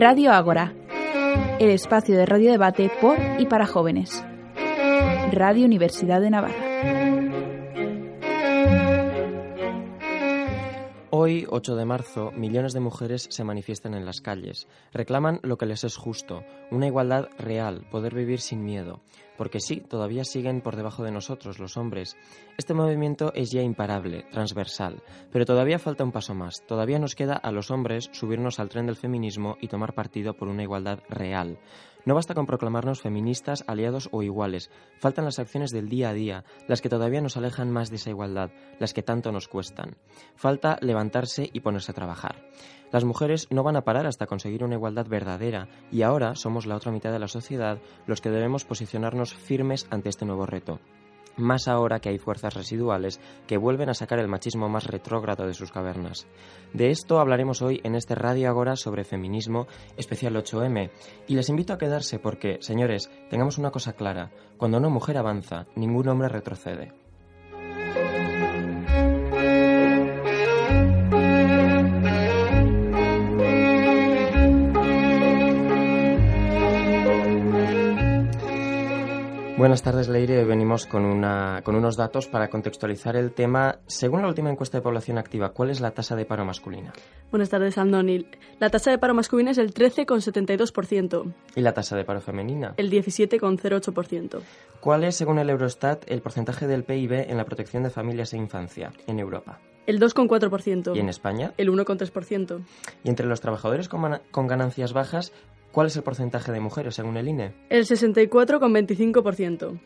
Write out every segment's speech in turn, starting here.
Radio Ágora, el espacio de radio debate por y para jóvenes. Radio Universidad de Navarra. Hoy, 8 de marzo, millones de mujeres se manifiestan en las calles. Reclaman lo que les es justo, una igualdad real, poder vivir sin miedo. Porque sí, todavía siguen por debajo de nosotros, los hombres. Este movimiento es ya imparable, transversal, pero todavía falta un paso más. Todavía nos queda a los hombres subirnos al tren del feminismo y tomar partido por una igualdad real. No basta con proclamarnos feministas, aliados o iguales. Faltan las acciones del día a día, las que todavía nos alejan más de esa igualdad, las que tanto nos cuestan. Falta levantarse y ponerse a trabajar. Las mujeres no van a parar hasta conseguir una igualdad verdadera y ahora somos la otra mitad de la sociedad los que debemos posicionarnos firmes ante este nuevo reto más ahora que hay fuerzas residuales que vuelven a sacar el machismo más retrógrado de sus cavernas. De esto hablaremos hoy en este Radio Agora sobre feminismo especial 8M y les invito a quedarse porque, señores, tengamos una cosa clara, cuando una mujer avanza, ningún hombre retrocede. Buenas tardes, Leire. Venimos con, una, con unos datos para contextualizar el tema. Según la última encuesta de población activa, ¿cuál es la tasa de paro masculina? Buenas tardes, Andoni. La tasa de paro masculina es el 13,72%. ¿Y la tasa de paro femenina? El 17,08%. ¿Cuál es, según el Eurostat, el porcentaje del PIB en la protección de familias e infancia en Europa? El 2,4%. ¿Y en España? El 1,3%. ¿Y entre los trabajadores con, con ganancias bajas, ¿Cuál es el porcentaje de mujeres según el INE? El 64,25%.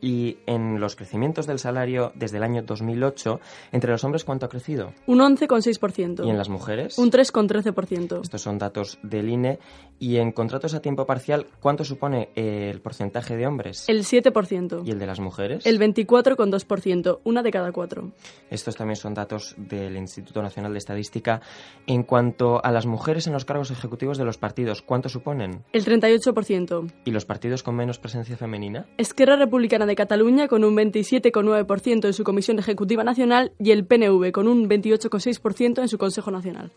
Y en los crecimientos del salario desde el año 2008, ¿entre los hombres cuánto ha crecido? Un 11,6%. ¿Y en las mujeres? Un 3,13%. Estos son datos del INE. ¿Y en contratos a tiempo parcial, cuánto supone el porcentaje de hombres? El 7%. ¿Y el de las mujeres? El 24,2%, una de cada cuatro. Estos también son datos del Instituto Nacional de Estadística. En cuanto a las mujeres en los cargos ejecutivos de los partidos, ¿cuánto suponen? El 38%. ¿Y los partidos con menos presencia femenina? Esquerra Republicana de Cataluña con un 27,9% en su Comisión Ejecutiva Nacional y el PNV con un 28,6% en su Consejo Nacional.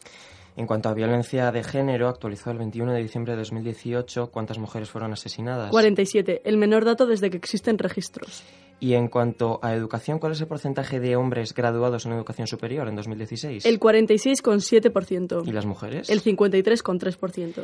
En cuanto a violencia de género, actualizado el 21 de diciembre de 2018, ¿cuántas mujeres fueron asesinadas? 47, el menor dato desde que existen registros. Y en cuanto a educación, ¿cuál es el porcentaje de hombres graduados en educación superior en 2016? El 46,7%. ¿Y las mujeres? El 53,3%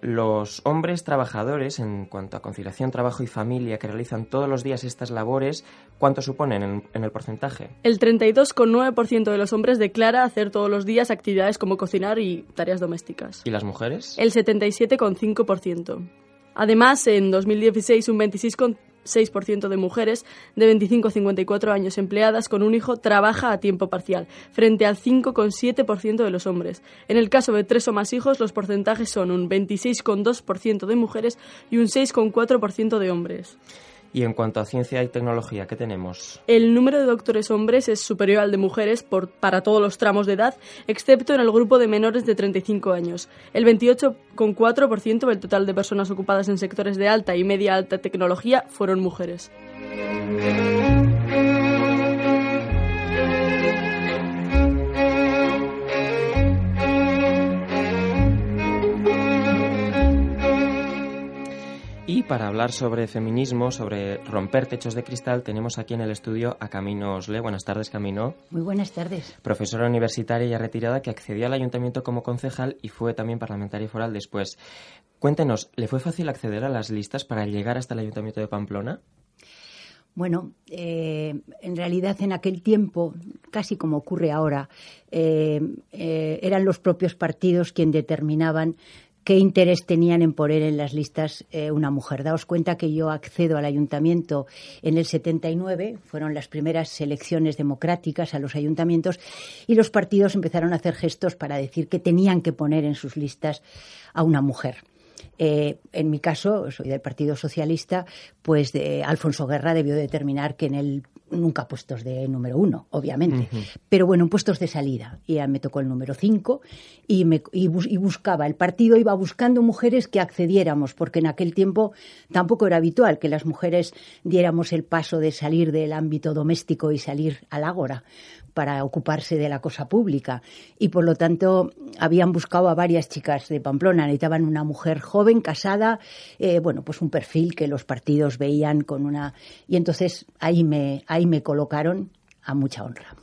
los hombres trabajadores, en cuanto a conciliación, trabajo y familia, que realizan todos los días estas labores, ¿cuánto suponen en, el porcentaje? El 32,9% de los hombres declara hacer todos los días actividades como cocinar y tareas domésticas. ¿Y las mujeres? El 77,5%. Además, en 2016 un 26,5% 6% de mujeres de 25 a 54 años empleadas con un hijo trabaja a tiempo parcial, frente al 5,7% de los hombres. En el caso de tres o más hijos, los porcentajes son un 26,2% de mujeres y un 6,4% de hombres. Y en cuanto a ciencia y tecnología, ¿qué tenemos? El número de doctores hombres es superior al de mujeres por, para todos los tramos de edad, excepto en el grupo de menores de 35 años. El 28,4% del total de personas ocupadas en sectores de alta y media alta tecnología fueron mujeres. Para hablar sobre feminismo, sobre romper techos de cristal, tenemos aquí en el estudio a Camino Osle. Buenas tardes, Camino. Muy buenas tardes. Profesora universitaria ya retirada que accedió al ayuntamiento como concejal y fue también parlamentaria foral después. Cuéntenos, ¿le fue fácil acceder a las listas para llegar hasta el ayuntamiento de Pamplona? Bueno, eh, en realidad en aquel tiempo, casi como ocurre ahora, eh, eh, eran los propios partidos quienes determinaban qué interés tenían en poner en las listas eh, una mujer. Daos cuenta que yo accedo al ayuntamiento en el 79, fueron las primeras elecciones democráticas a los ayuntamientos, y los partidos empezaron a hacer gestos para decir que tenían que poner en sus listas a una mujer. Eh, en mi caso, soy del Partido Socialista, pues Alfonso Guerra debió determinar que en el nunca puestos de número uno, obviamente, pero bueno, en puestos de salida. Y me tocó el número cinco y, me, y, buscaba, el partido iba buscando mujeres que accediéramos, porque en aquel tiempo tampoco era habitual que las mujeres diéramos el paso de salir del ámbito doméstico y salir al ágora para ocuparse de la cosa pública. Y por lo tanto, habían buscado a varias chicas de Pamplona. Necesitaban una mujer joven, casada, eh, bueno, pues un perfil que los partidos veían con una. Y entonces ahí me, ahí me colocaron a mucha honra.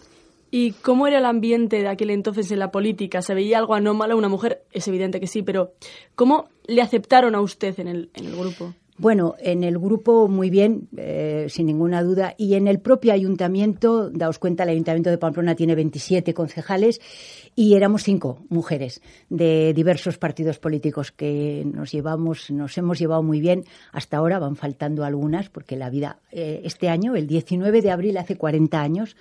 ¿Y cómo era el ambiente de aquel entonces en la política? ¿Se veía algo anómalo? Una mujer, es evidente que sí, pero ¿cómo le aceptaron a usted en el, en el grupo? Bueno, en el grupo muy bien, eh, sin ninguna duda, y en el propio ayuntamiento, daos cuenta, el ayuntamiento de Pamplona tiene 27 concejales y éramos cinco mujeres de diversos partidos políticos que nos llevamos, nos hemos llevado muy bien. Hasta ahora van faltando algunas porque la vida, eh, este año, el 19 de abril, hace 40 años,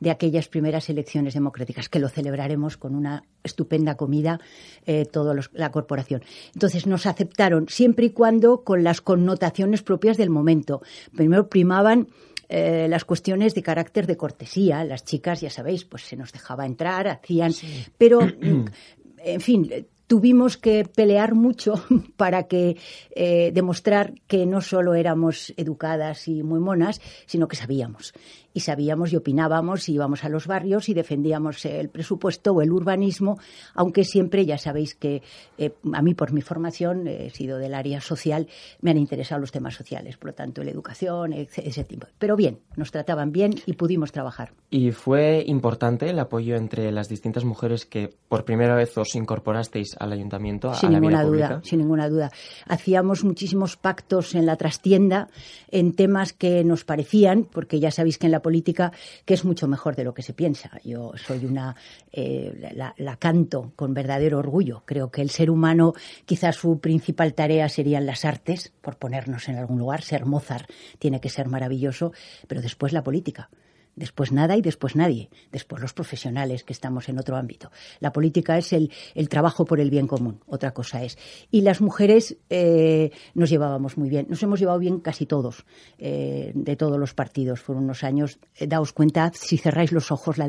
de aquellas primeras elecciones democráticas, que lo celebraremos con una estupenda comida eh, toda la corporación. Entonces nos aceptaron siempre y cuando con las connotaciones propias del momento. Primero primaban eh, las cuestiones de carácter de cortesía. Las chicas, ya sabéis, pues se nos dejaba entrar, hacían, pero en fin, tuvimos que pelear mucho para que eh, demostrar que no solo éramos educadas y muy monas, sino que sabíamos y sabíamos y opinábamos y íbamos a los barrios y defendíamos el presupuesto o el urbanismo, aunque siempre ya sabéis que eh, a mí por mi formación he sido del área social, me han interesado los temas sociales, por lo tanto la educación, ese tipo. Pero bien, nos trataban bien y pudimos trabajar. ¿Y fue importante el apoyo entre las distintas mujeres que por primera vez os incorporasteis al ayuntamiento? Sin ninguna duda, sin ninguna duda. Hacíamos muchísimos pactos en la trastienda en temas que nos parecían, porque ya sabéis que en la política que es mucho mejor de lo que se piensa. Yo soy una, eh, la, canto con verdadero orgullo. Creo que el ser humano, quizás su principal tarea serían las artes, por ponernos en algún lugar. Ser Mozart tiene que ser maravilloso, pero después la política después nada y después nadie, después los profesionales que estamos en otro ámbito. La política es el, trabajo por el bien común, otra cosa es. Y las mujeres eh, nos llevábamos muy bien, nos hemos llevado bien casi todos, eh, de todos los partidos. Fueron unos años, eh, daos cuenta, si cerráis los ojos, la,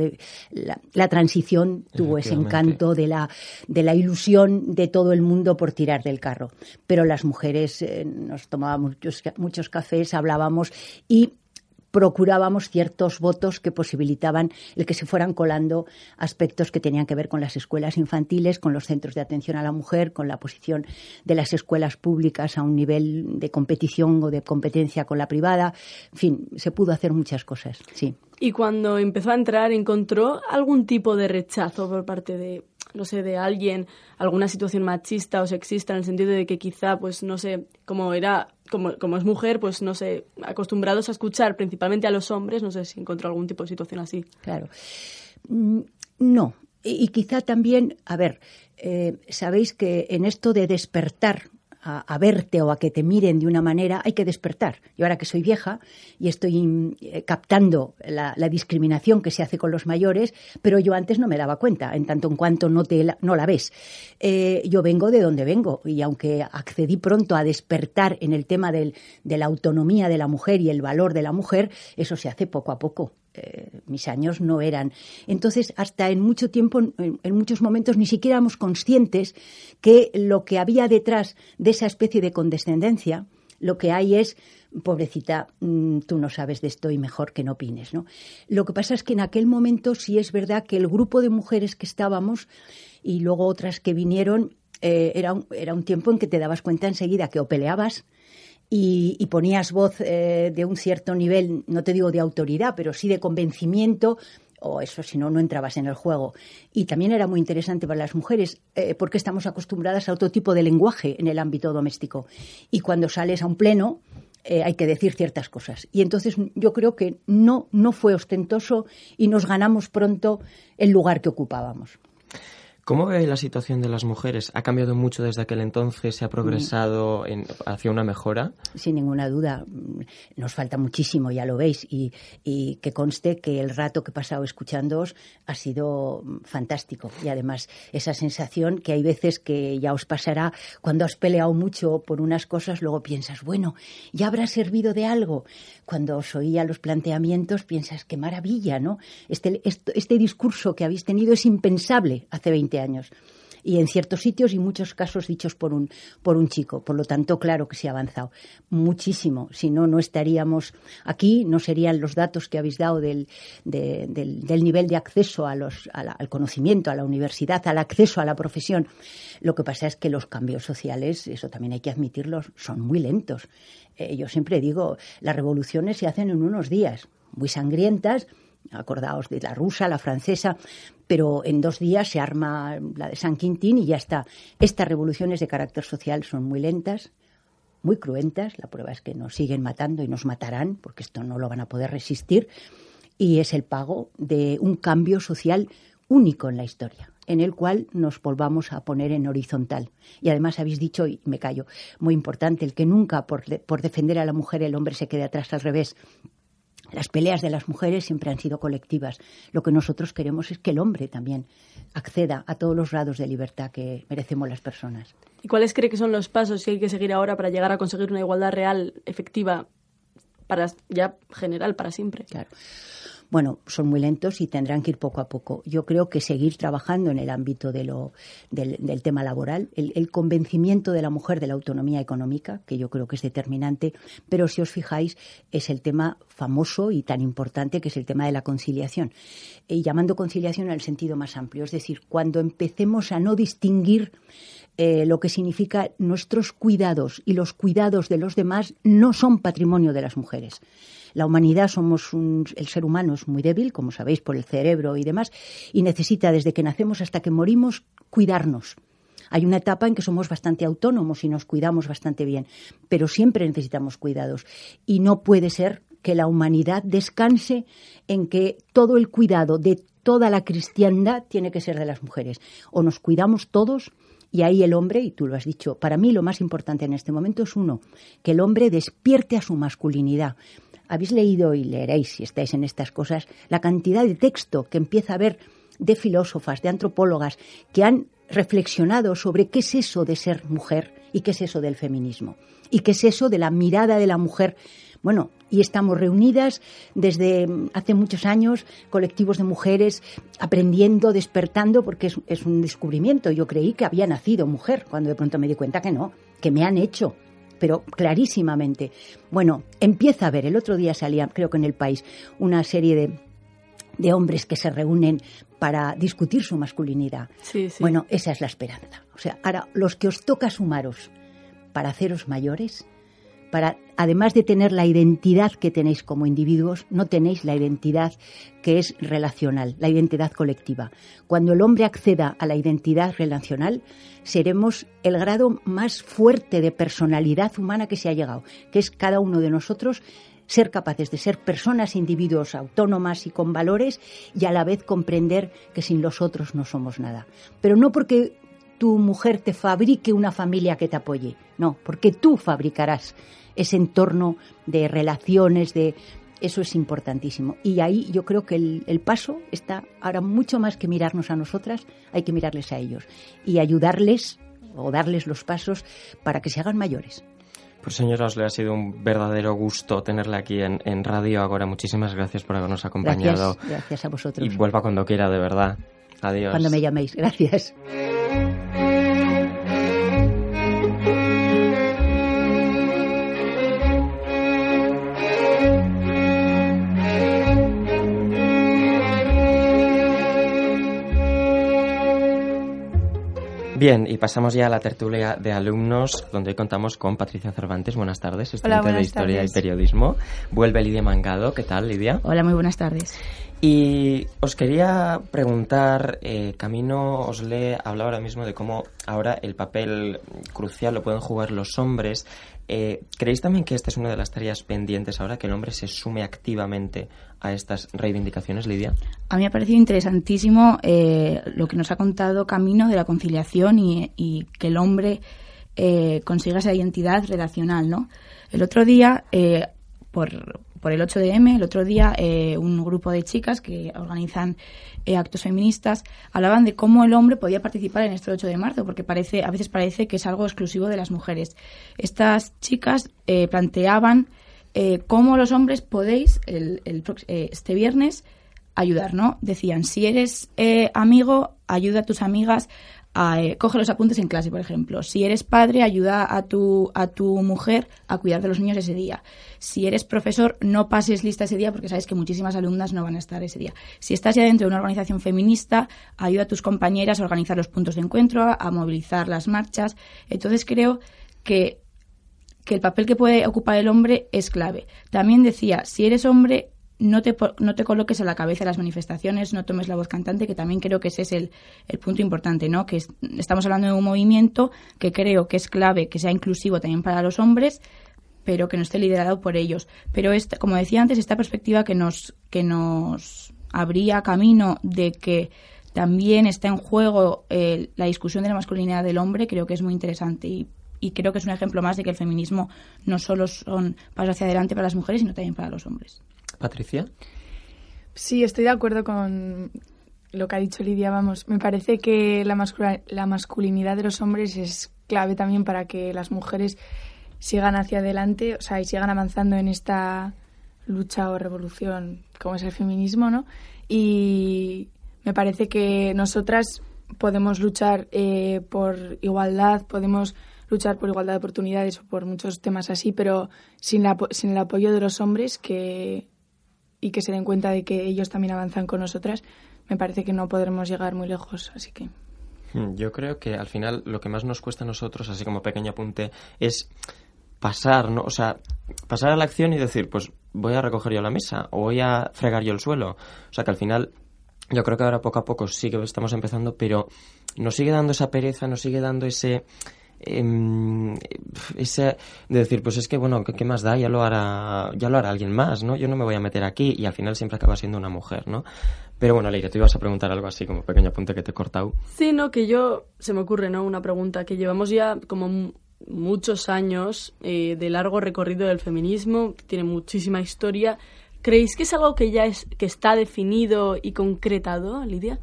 la, transición tuvo ese encanto de la, de la ilusión de todo el mundo por tirar del carro. Pero las mujeres nos tomábamos muchos, muchos cafés, hablábamos y procurábamos ciertos votos que posibilitaban el que se fueran colando aspectos que tenían que ver con las escuelas infantiles, con los centros de atención a la mujer, con la posición de las escuelas públicas a un nivel de competición o de competencia con la privada. En fin, se pudo hacer muchas cosas, sí. Y cuando empezó a entrar, ¿encontró algún tipo de rechazo por parte de no sé, de alguien, alguna situación machista o sexista en el sentido de que quizá, pues, no sé, como era, como, como es mujer, pues, no sé, acostumbrados a escuchar principalmente a los hombres, no sé si encontró algún tipo de situación así. Claro. Mm, no. Y, quizá también, a ver, eh, sabéis que en esto de despertar a, verte o a que te miren de una manera, hay que despertar. Yo ahora que soy vieja y estoy mm, eh, captando la, discriminación que se hace con los mayores, pero yo antes no me daba cuenta, en tanto en cuanto no, te la, no la ves. Eh, yo vengo de donde vengo y aunque accedí pronto a despertar en el tema del, de la autonomía de la mujer y el valor de la mujer, eso se hace poco a poco. Eh, mis años no eran. Entonces, hasta en mucho tiempo, en, muchos momentos, ni siquiera éramos conscientes que lo que había detrás de esa especie de condescendencia, lo que hay es, pobrecita, mm, tú no sabes de esto y mejor que no opines, ¿no? Lo que pasa es que en aquel momento sí es verdad que el grupo de mujeres que estábamos y luego otras que vinieron, eh, era, era un tiempo en que te dabas cuenta enseguida que o peleabas, y, ponías voz eh, de un cierto nivel, no te digo de autoridad, pero sí de convencimiento, o eso si no, no entrabas en el juego. Y también era muy interesante para las mujeres, eh, porque estamos acostumbradas a otro tipo de lenguaje en el ámbito doméstico. Y cuando sales a un pleno, eh, hay que decir ciertas cosas. Y entonces yo creo que no, no fue ostentoso y nos ganamos pronto el lugar que ocupábamos. ¿Cómo ve la situación de las mujeres? ¿Ha cambiado mucho desde aquel entonces? ¿Se ha progresado hacia una mejora? Sin ninguna duda. Nos falta muchísimo, ya lo veis. Y, que conste que el rato que he pasado escuchándoos ha sido fantástico. Y además, esa sensación que hay veces que ya os pasará cuando has peleado mucho por unas cosas, luego piensas, bueno, ya habrá servido de algo. Cuando os oía los planteamientos, piensas, qué maravilla, ¿no? Este, este, este discurso que habéis tenido es impensable hace 20 años. y en ciertos sitios y muchos casos dichos por un, por un chico. Por lo tanto, claro que se ha avanzado muchísimo. Si no, no estaríamos aquí, no serían los datos que habéis dado del, del, nivel de acceso a los, al conocimiento, a la universidad, al acceso a la profesión. Lo que pasa es que los cambios sociales, eso también hay que admitirlo, son muy lentos. Eh, yo siempre digo, las revoluciones se hacen en unos días, muy sangrientas, acordaos de la rusa, la francesa, pero en dos días se arma la de San Quintín y ya está. Estas revoluciones de carácter social son muy lentas, muy cruentas, la prueba es que nos siguen matando y nos matarán, porque esto no lo van a poder resistir, y es el pago de un cambio social único en la historia, en el cual nos volvamos a poner en horizontal. Y además habéis dicho, y me callo, muy importante, el que nunca por, por defender a la mujer el hombre se quede atrás al revés. Las peleas de las mujeres siempre han sido colectivas. Lo que nosotros queremos es que el hombre también acceda a todos los grados de libertad que merecemos las personas. ¿Y cuáles cree que son los pasos que hay que seguir ahora para llegar a conseguir una igualdad real, efectiva, para ya general, para siempre? Claro bueno, son muy lentos y tendrán que ir poco a poco. Yo creo que seguir trabajando en el ámbito de lo, del, tema laboral, el, convencimiento de la mujer de la autonomía económica, que yo creo que es determinante, pero si os fijáis, es el tema famoso y tan importante que es el tema de la conciliación. Y llamando conciliación al sentido más amplio, es decir, cuando empecemos a no distinguir eh, lo que significa nuestros cuidados y los cuidados de los demás no son patrimonio de las mujeres. La humanidad somos un, el ser humano es muy débil, como sabéis, por el cerebro y demás, y necesita desde que nacemos hasta que morimos cuidarnos. Hay una etapa en que somos bastante autónomos y nos cuidamos bastante bien, pero siempre necesitamos cuidados y no puede ser que la humanidad descanse en que todo el cuidado de toda la cristiandad tiene que ser de las mujeres. O nos cuidamos todos y ahí el hombre, y tú lo has dicho, para mí lo más importante en este momento es uno, que el hombre despierte a su masculinidad, habéis leído y leeréis, si estáis en estas cosas, la cantidad de texto que empieza a haber de filósofas, de antropólogas, que han reflexionado sobre qué es eso de ser mujer y qué es eso del feminismo y qué es eso de la mirada de la mujer. Bueno, y estamos reunidas desde hace muchos años, colectivos de mujeres, aprendiendo, despertando, porque es, es un descubrimiento. Yo creí que había nacido mujer, cuando de pronto me di cuenta que no, que me han hecho pero clarísimamente. Bueno, empieza a ver, el otro día salía, creo que en el país, una serie de, de hombres que se reúnen para discutir su masculinidad. Bueno, esa es la esperanza. O sea, ahora, los que os toca sumaros para haceros mayores, para, además de tener la identidad que tenéis como individuos, no tenéis la identidad que es relacional, la identidad colectiva. Cuando el hombre acceda a la identidad relacional, seremos el grado más fuerte de personalidad humana que se ha llegado, que es cada uno de nosotros ser capaces de ser personas, individuos autónomas y con valores y a la vez comprender que sin los otros no somos nada. Pero no porque tu mujer te fabrique una familia que te apoye, no, porque tú fabricarás ese entorno de relaciones, de eso es importantísimo. Y ahí yo creo que el, paso está ahora mucho más que mirarnos a nosotras, hay que mirarles a ellos y ayudarles o darles los pasos para que se hagan mayores. Pues señora, os le ha sido un verdadero gusto tenerla aquí en, en Radio Ahora. Muchísimas gracias por habernos acompañado. Gracias, gracias a vosotros. Y vuelva cuando quiera, de verdad. Adiós. Cuando me llaméis. Gracias. Bien, y pasamos ya a la tertulia de alumnos, donde hoy contamos con Patricia Cervantes. Buenas tardes, estudiante de Historia y Periodismo. Vuelve Lidia Mangado. ¿Qué tal, Lidia? Hola, muy buenas tardes. Y os quería preguntar, eh, Camino os le hablaba ahora mismo de cómo ahora el papel crucial lo pueden jugar los hombres eh, ¿Creéis también que esta es una de las tareas pendientes ahora, que el hombre se sume activamente a estas reivindicaciones, Lidia? A mí me ha parecido interesantísimo eh, lo que nos ha contado Camino de la conciliación y, que el hombre eh, consiga esa identidad relacional, ¿no? El otro día, por, por el 8 de M, el otro día un grupo de chicas que organizan eh, actos feministas, hablaban de cómo el hombre podía participar en este 8 de marzo, porque parece, a veces parece que es algo exclusivo de las mujeres. Estas chicas eh, planteaban eh, cómo los hombres podéis, el, este viernes, ayudar, ¿no? Decían, si eres eh, amigo, ayuda a tus amigas, a, eh, coge los apuntes en clase, por ejemplo. Si eres padre, ayuda a tu, a tu mujer a cuidar de los niños ese día. Si eres profesor, no pases lista ese día porque sabes que muchísimas alumnas no van a estar ese día. Si estás ya dentro de una organización feminista, ayuda a tus compañeras a organizar los puntos de encuentro, a, movilizar las marchas. Entonces creo que que el papel que puede ocupar el hombre es clave. También decía, si eres hombre, no te, no te coloques a la cabeza las manifestaciones, no tomes la voz cantante, que también creo que ese es el, el punto importante, ¿no? Que estamos hablando de un movimiento que creo que es clave, que sea inclusivo también para los hombres, pero que no esté liderado por ellos. Pero, esta, como decía antes, esta perspectiva que nos, que nos abría camino de que también está en juego eh, la discusión de la masculinidad del hombre, creo que es muy interesante y, y creo que es un ejemplo más de que el feminismo no solo son pasos hacia adelante para las mujeres, sino también para los hombres. Patricia. Sí, estoy de acuerdo con lo que ha dicho Lidia. Vamos, me parece que la, la masculinidad de los hombres es clave también para que las mujeres sigan hacia adelante, o sea, y sigan avanzando en esta lucha o revolución como es el feminismo, ¿no? Y me parece que nosotras podemos luchar eh, por igualdad, podemos luchar por igualdad de oportunidades o por muchos temas así, pero sin, la, sin el apoyo de los hombres que y que se den cuenta de que ellos también avanzan con nosotras, me parece que no podremos llegar muy lejos. Así que. Hmm, yo creo que al final lo que más nos cuesta a nosotros, así como pequeño apunte, es pasar, ¿no? O sea, pasar a la acción y decir, pues voy a recoger yo la mesa o voy a fregar yo el suelo. O sea, que al final yo creo que ahora poco a poco sí que estamos empezando, pero nos sigue dando esa pereza, nos sigue dando ese eh, de decir pues es que bueno ¿qué, más da ya lo hará ya lo hará alguien más no yo no me voy a meter aquí y al final siempre acaba siendo una mujer no pero bueno Leire tú ibas a preguntar algo así como pequeño apunte que te he cortado. Sí no que yo se me ocurre no una pregunta que llevamos ya como muchos años eh, de largo recorrido del feminismo tiene muchísima historia. Creéis que es algo que ya es que está definido y concretado Lidia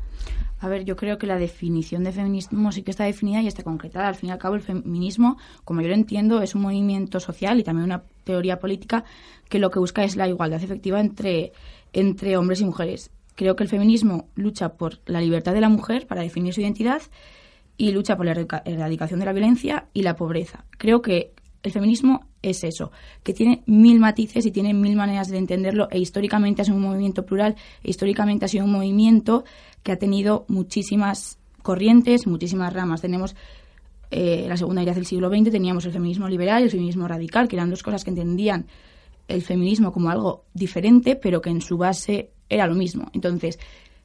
a ver, yo creo que la definición de feminismo sí que está definida y está concretada. Al fin y al cabo, el feminismo, como yo lo entiendo, es un movimiento social y también una teoría política que lo que busca es la igualdad efectiva entre, entre hombres y mujeres. Creo que el feminismo lucha por la libertad de la mujer para definir su identidad y lucha por la erradicación de la violencia y la pobreza. Creo que el feminismo es eso, que tiene mil matices y tiene mil maneras de entenderlo e históricamente ha sido un movimiento plural, e históricamente ha sido un movimiento que ha tenido muchísimas corrientes, muchísimas ramas. Tenemos eh, la segunda mitad del siglo XX, teníamos el feminismo liberal y el feminismo radical, que eran dos cosas que entendían el feminismo como algo diferente, pero que en su base era lo mismo. Entonces,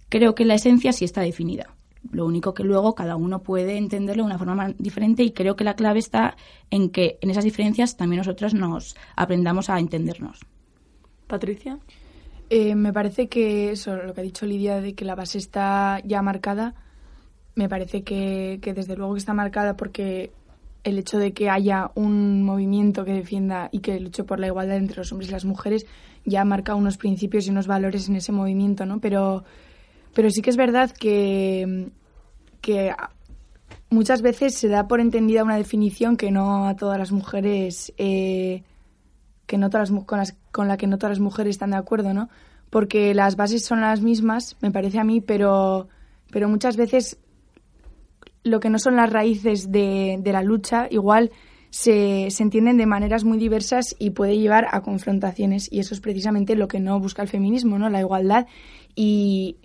creo que la esencia sí está definida. Lo único que luego cada uno puede entenderlo de una forma diferente y creo que la clave está en que en esas diferencias también nosotros nos aprendamos a entendernos. Patricia. Eh, me parece que eso, lo que ha dicho Lidia, de que la base está ya marcada, me parece que, que desde luego que está marcada porque el hecho de que haya un movimiento que defienda y que luche por la igualdad entre los hombres y las mujeres ya marca unos principios y unos valores en ese movimiento, ¿no? Pero pero sí que es verdad que, que muchas veces se da por entendida una definición que no a todas las mujeres, eh, que no todas con, las, con la que no todas las mujeres están de acuerdo, ¿no? Porque las bases son las mismas, me parece a mí, pero, pero muchas veces lo que no son las raíces de, de la lucha, igual se, se, entienden de maneras muy diversas y puede llevar a confrontaciones. Y eso es precisamente lo que no busca el feminismo, ¿no? La igualdad y,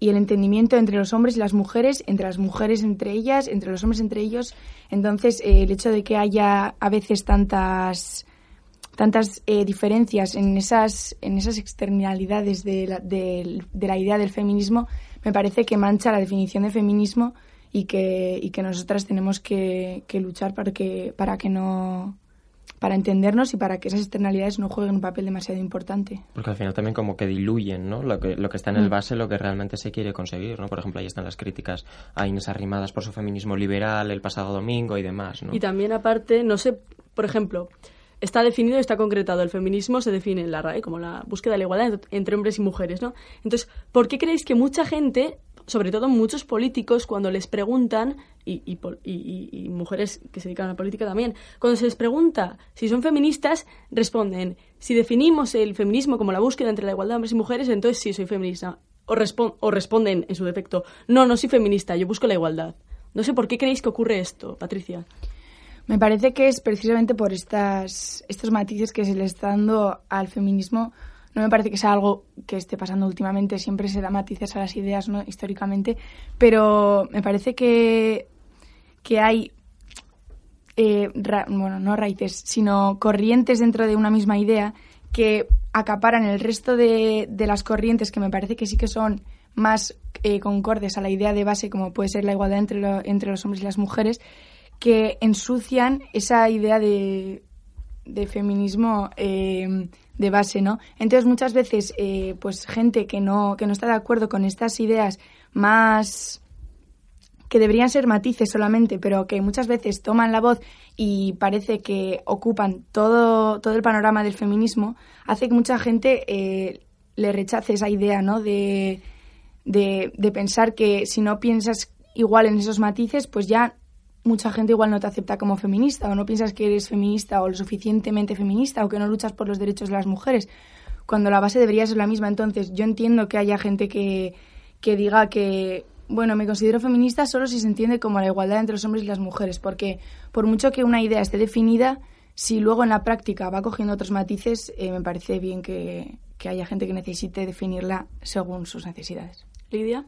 y el entendimiento entre los hombres y las mujeres, entre las mujeres entre ellas, entre los hombres entre ellos. Entonces, eh, el hecho de que haya a veces tantas tantas eh, diferencias en esas en esas externalidades de la, de, la idea del feminismo me parece que mancha la definición de feminismo y que, y que nosotras tenemos que, que luchar para que para que no para entendernos y para que esas externalidades no jueguen un papel demasiado importante. Porque al final también como que diluyen, ¿no? Lo que, lo que está en el mm. base, lo que realmente se quiere conseguir, ¿no? Por ejemplo, ahí están las críticas a Inés Arrimadas por su feminismo liberal el pasado domingo y demás, ¿no? Y también aparte, no sé, por ejemplo, está definido y está concretado. El feminismo se define en la RAE como la búsqueda de la igualdad entre hombres y mujeres, ¿no? Entonces, ¿por qué creéis que mucha gente sobre todo muchos políticos, cuando les preguntan, y, y, mujeres que se dedican a la política también, cuando se les pregunta si son feministas, responden, si definimos el feminismo como la búsqueda entre la igualdad de hombres y mujeres, entonces sí soy feminista. o, o responden en su defecto, no, no soy feminista, yo busco la igualdad. No sé por qué creéis que ocurre esto, Patricia. Me parece que es precisamente por estas, estos matices que se le está dando al feminismo. No me parece que sea algo que esté pasando últimamente, siempre se da matices a las ideas ¿no? históricamente, pero me parece que, que hay, eh, bueno, no raíces, sino corrientes dentro de una misma idea que acaparan el resto de, de las corrientes que me parece que sí que son más eh, concordes a la idea de base, como puede ser la igualdad entre, entre los hombres y las mujeres, que ensucian esa idea de, de feminismo eh, de base, ¿no? Entonces muchas veces, eh, pues gente que no que no está de acuerdo con estas ideas más que deberían ser matices solamente, pero que muchas veces toman la voz y parece que ocupan todo, todo el panorama del feminismo, hace que mucha gente eh, le rechace esa idea, ¿no? De, de, de pensar que si no piensas igual en esos matices, pues ya mucha gente igual no te acepta como feminista o no piensas que eres feminista o lo suficientemente feminista o que no luchas por los derechos de las mujeres, cuando la base debería ser la misma. Entonces, yo entiendo que haya gente que, que diga que bueno, me considero feminista solo si se entiende como la igualdad entre los hombres y las mujeres, porque por mucho que una idea esté definida, si luego en la práctica va cogiendo otros matices, eh, me parece bien que, haya gente que necesite definirla según sus necesidades. Lidia.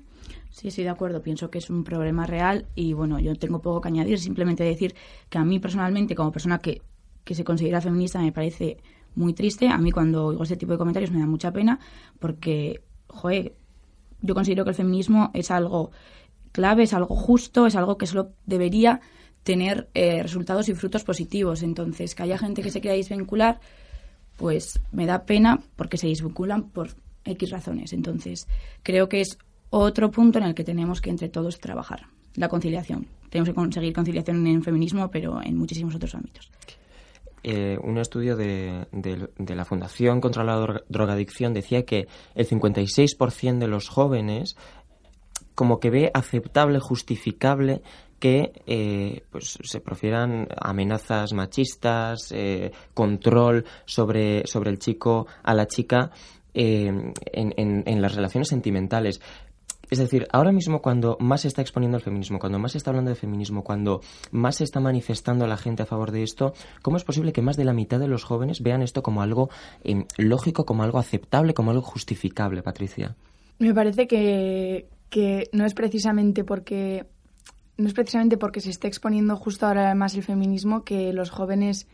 Sí, estoy de acuerdo. Pienso que es un problema real y bueno, yo tengo poco que añadir. Simplemente decir que a mí personalmente, como persona que, que se considera feminista, me parece muy triste. A mí cuando oigo este tipo de comentarios me da mucha pena porque, joder, yo considero que el feminismo es algo clave, es algo justo, es algo que solo debería tener eh, resultados y frutos positivos. Entonces, que haya gente que se quiera desvincular, pues me da pena porque se desvinculan por X razones. Entonces, creo que es otro punto en el que tenemos que entre todos trabajar, la conciliación. Tenemos que conseguir conciliación en el feminismo, pero en muchísimos otros ámbitos. Eh, un estudio de, la Fundación contra la Drogadicción decía que el 56% de los jóvenes como que ve aceptable, justificable que eh, pues se profieran amenazas machistas, eh, control sobre, sobre el chico a la chica en, en, las relaciones sentimentales. Es decir, ahora mismo cuando más se está exponiendo el feminismo, cuando más se está hablando de feminismo, cuando más se está manifestando la gente a favor de esto, ¿cómo es posible que más de la mitad de los jóvenes vean esto como algo eh, lógico, como algo aceptable, como algo justificable, Patricia? Me parece que, no es precisamente porque no es precisamente porque se esté exponiendo justo ahora más el feminismo que los jóvenes,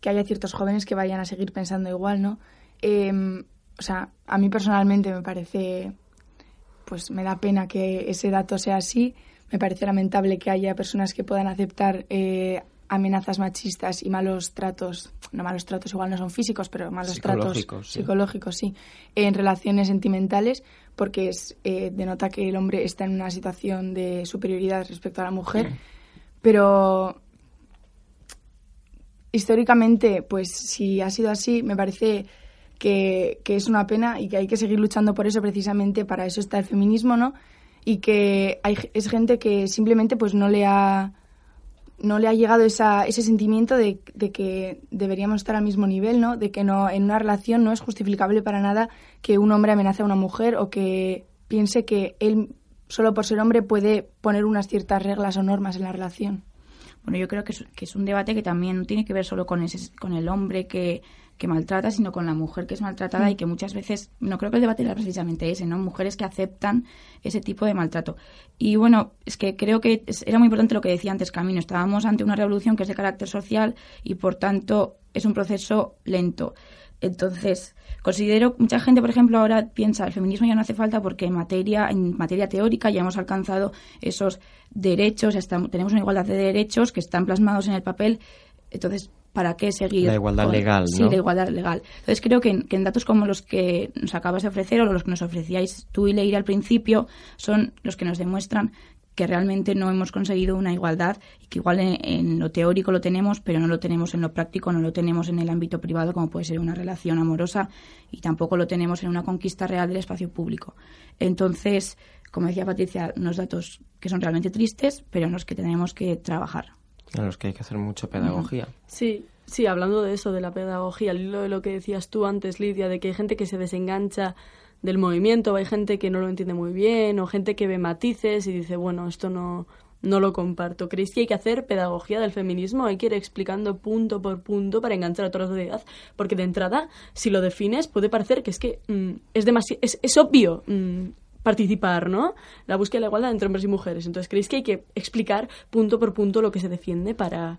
que haya ciertos jóvenes que vayan a seguir pensando igual, ¿no? Em, o sea, a mí personalmente me parece pues me da pena que ese dato sea así. Me parece lamentable que haya personas que puedan aceptar eh, amenazas machistas y malos tratos, no malos tratos igual no son físicos, pero malos tratos psicológicos, sí, en relaciones sentimentales, porque es, eh, denota que el hombre está en una situación de superioridad respecto a la mujer. Pero históricamente, pues si ha sido así, me parece que, es una pena y que hay que seguir luchando por eso precisamente, para eso está el feminismo, ¿no? Y que hay, es gente que simplemente pues no le ha no le ha llegado esa, ese sentimiento de, que deberíamos estar al mismo nivel, ¿no? De que no en una relación no es justificable para nada que un hombre amenace a una mujer o que piense que él solo por ser hombre puede poner unas ciertas reglas o normas en la relación. Bueno, yo creo que es, un debate que también tiene que ver solo con, ese, con el hombre que, que maltrata, sino con la mujer que es maltratada y que muchas veces, no creo que el debate era precisamente ese, ¿no? Mujeres que aceptan ese tipo de maltrato. Y bueno, es que creo que era muy importante lo que decía antes Camino. Estábamos ante una revolución que es de carácter social y por tanto es un proceso lento. Entonces, considero, mucha gente, por ejemplo, ahora piensa el feminismo ya no hace falta porque en materia, en materia teórica ya hemos alcanzado esos derechos, tenemos una igualdad de derechos que están plasmados en el papel. Entonces, ¿para qué seguir? La igualdad legal, ¿no? Sí, la igualdad legal. Entonces creo que en, datos como los que nos acabas de ofrecer o los que nos ofrecíais tú y Leir al principio son los que nos demuestran que realmente no hemos conseguido una igualdad y que igual en, lo teórico lo tenemos, pero no lo tenemos en lo práctico, no lo tenemos en el ámbito privado como puede ser una relación amorosa y tampoco lo tenemos en una conquista real del espacio público. Entonces, como decía Patricia, unos datos que son realmente tristes, pero en los que tenemos que trabajar en los que hay que hacer mucha pedagogía. Sí, sí, hablando de eso, de la pedagogía, lo de lo que decías tú antes, Lidia, de que hay gente que se desengancha del movimiento, hay gente que no lo entiende muy bien o gente que ve matices y dice, bueno, esto no, no lo comparto. ¿Creéis que hay que hacer pedagogía del feminismo? Hay que ir explicando punto por punto para enganchar a toda la sociedad. Porque de entrada, si lo defines, puede parecer que es que mm, es, es, es, obvio mm, participar, ¿no? La búsqueda de la igualdad entre hombres y mujeres. Entonces, ¿creéis que hay que explicar punto por punto lo que se defiende para...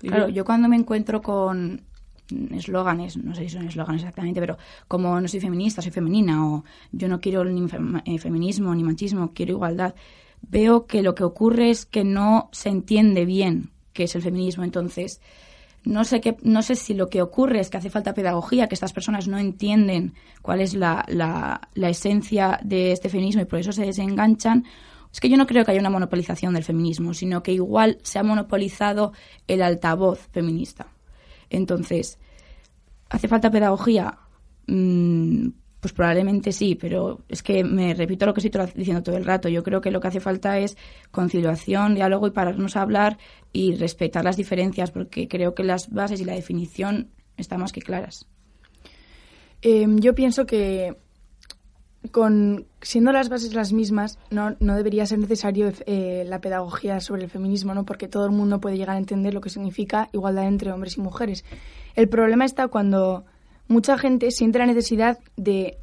Claro, yo cuando me encuentro con eslóganes, no sé si son eslóganes exactamente, pero como no soy feminista, soy femenina, o yo no quiero ni eh, feminismo ni machismo, quiero igualdad, veo que lo que ocurre es que no se entiende bien qué es el feminismo. Entonces, no sé, qué, no sé si lo que ocurre es que hace falta pedagogía, que estas personas no entienden cuál es la, la, la esencia de este feminismo y por eso se desenganchan. Es que yo no creo que haya una monopolización del feminismo, sino que igual se ha monopolizado el altavoz feminista. Entonces, ¿hace falta pedagogía? Mm, pues probablemente sí, pero es que me repito lo que estoy diciendo todo el rato. Yo creo que lo que hace falta es conciliación, diálogo y pararnos a hablar y respetar las diferencias, porque creo que las bases y la definición están más que claras. Em, yo pienso que con siendo las bases las mismas, no, no debería ser necesario eh, la pedagogía sobre el feminismo, ¿no? porque todo el mundo puede llegar a entender lo que significa igualdad entre hombres y mujeres. El problema está cuando mucha gente siente la necesidad de,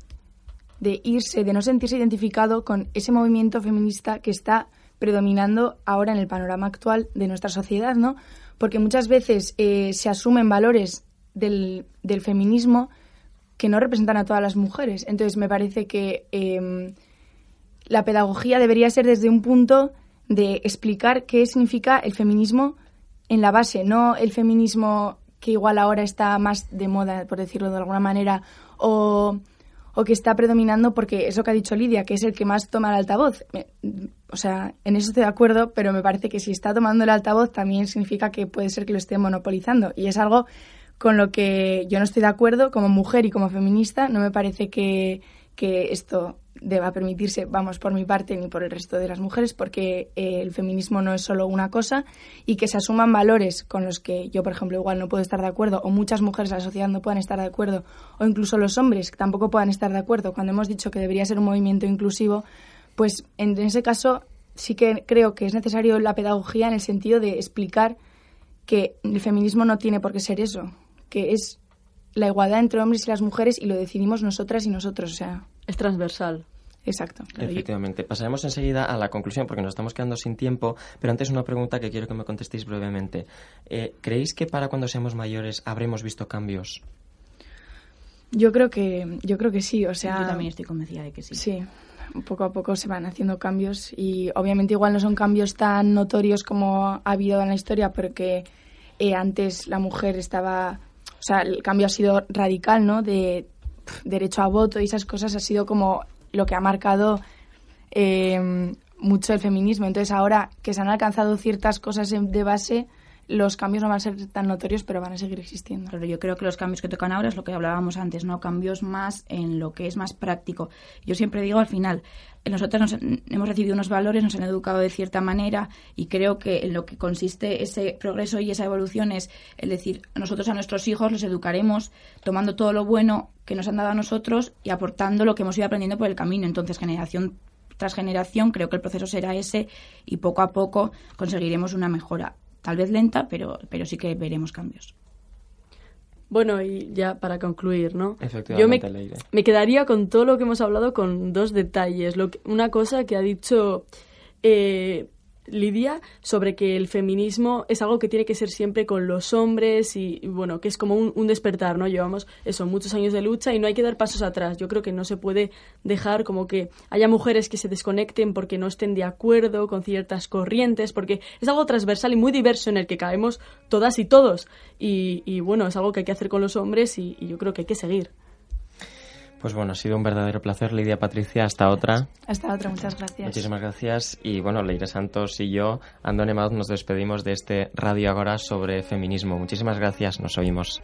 de irse, de no sentirse identificado con ese movimiento feminista que está predominando ahora en el panorama actual de nuestra sociedad, ¿no? Porque muchas veces eh, se asumen valores del, del, feminismo que no representan a todas las mujeres. Entonces me parece que em, la pedagogía debería ser desde un punto de explicar qué significa el feminismo en la base, no el feminismo que igual ahora está más de moda, por decirlo de alguna manera, o, que está predominando porque eso que ha dicho Lidia, que es el que más toma el altavoz. O sea, en eso estoy de acuerdo, pero me parece que si está tomando el altavoz también significa que puede ser que lo esté monopolizando. Y es algo con lo que yo no estoy de acuerdo como mujer y como feminista. No me parece que, que esto deba permitirse, vamos, por mi parte ni por el resto de las mujeres, porque eh, el feminismo no es solo una cosa y que se asuman valores con los que yo, por ejemplo, igual no puedo estar de acuerdo, o muchas mujeres de la sociedad no puedan estar de acuerdo, o incluso los hombres tampoco puedan estar de acuerdo. Cuando hemos dicho que debería ser un movimiento inclusivo, pues en ese caso sí que creo que es necesario la pedagogía en el sentido de explicar que el feminismo no tiene por qué ser eso, que es la igualdad entre hombres y las mujeres y lo decidimos nosotras y nosotros, o sea... Es transversal. Exacto. Efectivamente. Pasaremos enseguida a la conclusión porque nos estamos quedando sin tiempo, pero antes una pregunta que quiero que me contestéis brevemente. Eh, ¿Creéis que para cuando seamos mayores habremos visto cambios? Yo creo que, yo creo que sí, o sea... Yo también estoy convencida de que sí. Sí, poco a poco se van haciendo cambios y obviamente igual no son cambios tan notorios como ha habido en la historia porque eh, antes la mujer estaba... O sea, el cambio ha sido radical, ¿no? De derecho a voto y esas cosas ha sido como lo que ha marcado eh, mucho el feminismo. Entonces ahora que se han alcanzado ciertas cosas de base, los cambios no van a ser tan notorios, pero van a seguir existiendo. Pero yo creo que los cambios que tocan ahora es lo que hablábamos antes, ¿no? Cambios más en lo que es más práctico. Yo siempre digo al final, nosotros nos, hemos recibido unos valores, nos han educado de cierta manera y creo que en lo que consiste ese progreso y esa evolución es el decir, nosotros a nuestros hijos los educaremos tomando todo lo bueno que nos han dado a nosotros y aportando lo que hemos ido aprendiendo por el camino. Entonces, generación tras generación, creo que el proceso será ese y poco a poco conseguiremos una mejora tal vez lenta, pero, pero sí que veremos cambios. Bueno, y ya para concluir, ¿no? Efectivamente, Yo me, quedaría con todo lo que hemos hablado con dos detalles. Lo una cosa que ha dicho eh, Lidia sobre que el feminismo es algo que tiene que ser siempre con los hombres y, bueno, que es como un, despertar, ¿no? Llevamos eso, muchos años de lucha y no hay que dar pasos atrás. Yo creo que no se puede dejar como que haya mujeres que se desconecten porque no estén de acuerdo con ciertas corrientes, porque es algo transversal y muy diverso en el que caemos todas y todos. Y, bueno, es algo que hay que hacer con los hombres y yo creo que hay que seguir. Pues bueno, ha sido un verdadero placer, Lidia Patricia. Hasta otra. Hasta otra, muchas gracias. Muchísimas gracias. Y bueno, Leire Santos y yo, Andone Maud, nos despedimos de este Radio Agora sobre feminismo. Muchísimas gracias, nos oímos.